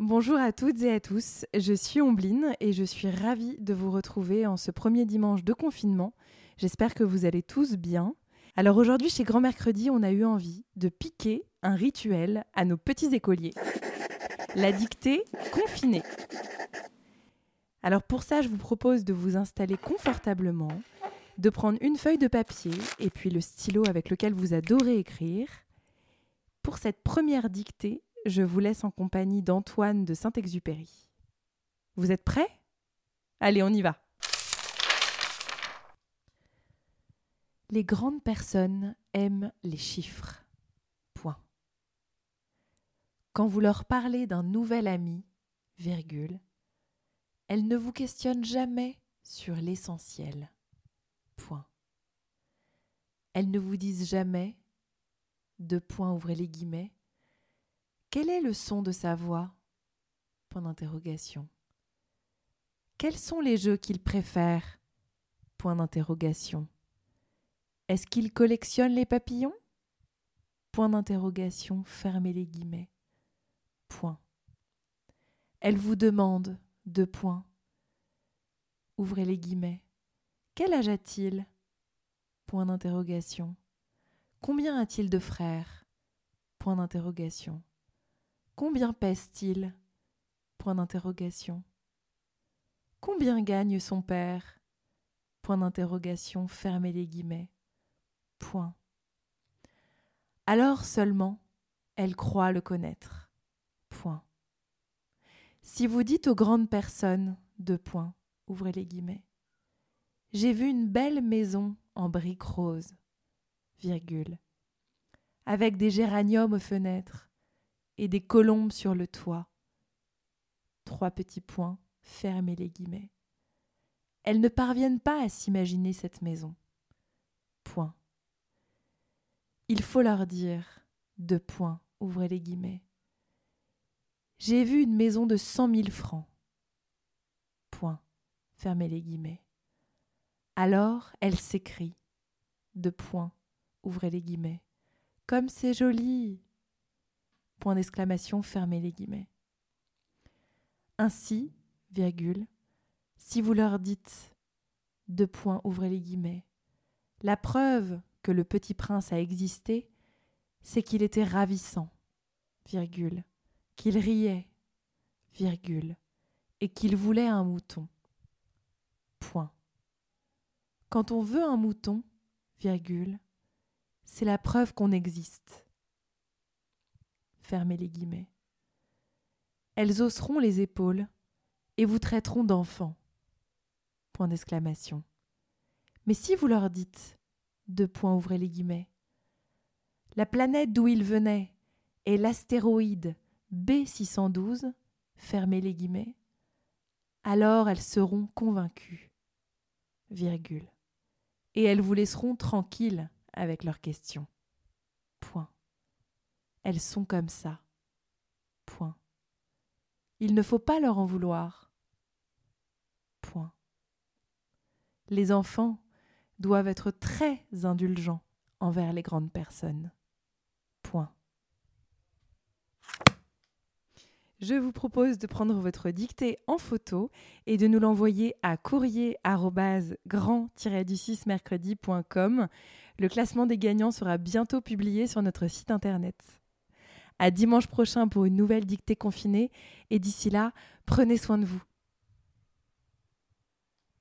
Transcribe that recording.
Bonjour à toutes et à tous, je suis Ombline et je suis ravie de vous retrouver en ce premier dimanche de confinement. J'espère que vous allez tous bien. Alors aujourd'hui chez Grand Mercredi, on a eu envie de piquer un rituel à nos petits écoliers. La dictée confinée. Alors pour ça, je vous propose de vous installer confortablement, de prendre une feuille de papier et puis le stylo avec lequel vous adorez écrire. Pour cette première dictée, je vous laisse en compagnie d'Antoine de Saint-Exupéry. Vous êtes prêts? Allez, on y va. Les grandes personnes aiment les chiffres. Point. Quand vous leur parlez d'un nouvel ami, virgule, elles ne vous questionnent jamais sur l'essentiel. Point. Elles ne vous disent jamais, deux points ouvrez les guillemets, quel est le son de sa voix? Point d'interrogation. Quels sont les jeux qu'il préfère? Point d'interrogation. Est-ce qu'il collectionne les papillons? Point d'interrogation, fermez les guillemets. Point. Elle vous demande, deux points. Ouvrez les guillemets. Quel âge a-t-il? Point d'interrogation. Combien a-t-il de frères? Point d'interrogation. Combien pèse-t-il? Point d'interrogation. Combien gagne son père? Point d'interrogation, fermez les guillemets. Point. Alors seulement, elle croit le connaître. Point. Si vous dites aux grandes personnes, deux points, ouvrez les guillemets. J'ai vu une belle maison en briques roses, virgule, avec des géraniums aux fenêtres, et des colombes sur le toit. Trois petits points, fermez les guillemets. Elles ne parviennent pas à s'imaginer cette maison. Point. Il faut leur dire, deux points, ouvrez les guillemets. J'ai vu une maison de cent mille francs. Point. Fermez les guillemets. Alors elle s'écrie. Deux points. Ouvrez les guillemets. Comme c'est joli. Point d'exclamation, fermez les guillemets. Ainsi, virgule, si vous leur dites, deux points, ouvrez les guillemets, la preuve que le petit prince a existé, c'est qu'il était ravissant, virgule, qu'il riait, virgule, et qu'il voulait un mouton. Point. Quand on veut un mouton, virgule, c'est la preuve qu'on existe. Fermez les guillemets. Elles hausseront les épaules et vous traiteront d'enfants. Point d'exclamation. Mais si vous leur dites, deux points ouvrez les guillemets, la planète d'où ils venaient est l'astéroïde B612, fermez les guillemets, alors elles seront convaincues. Virgule. Et elles vous laisseront tranquilles avec leurs questions. Point. Elles sont comme ça. Point. Il ne faut pas leur en vouloir. Point. Les enfants doivent être très indulgents envers les grandes personnes. Point. Je vous propose de prendre votre dictée en photo et de nous l'envoyer à courrier-grand-du6mercredi.com. Le classement des gagnants sera bientôt publié sur notre site internet. À dimanche prochain pour une nouvelle dictée confinée. Et d'ici là, prenez soin de vous.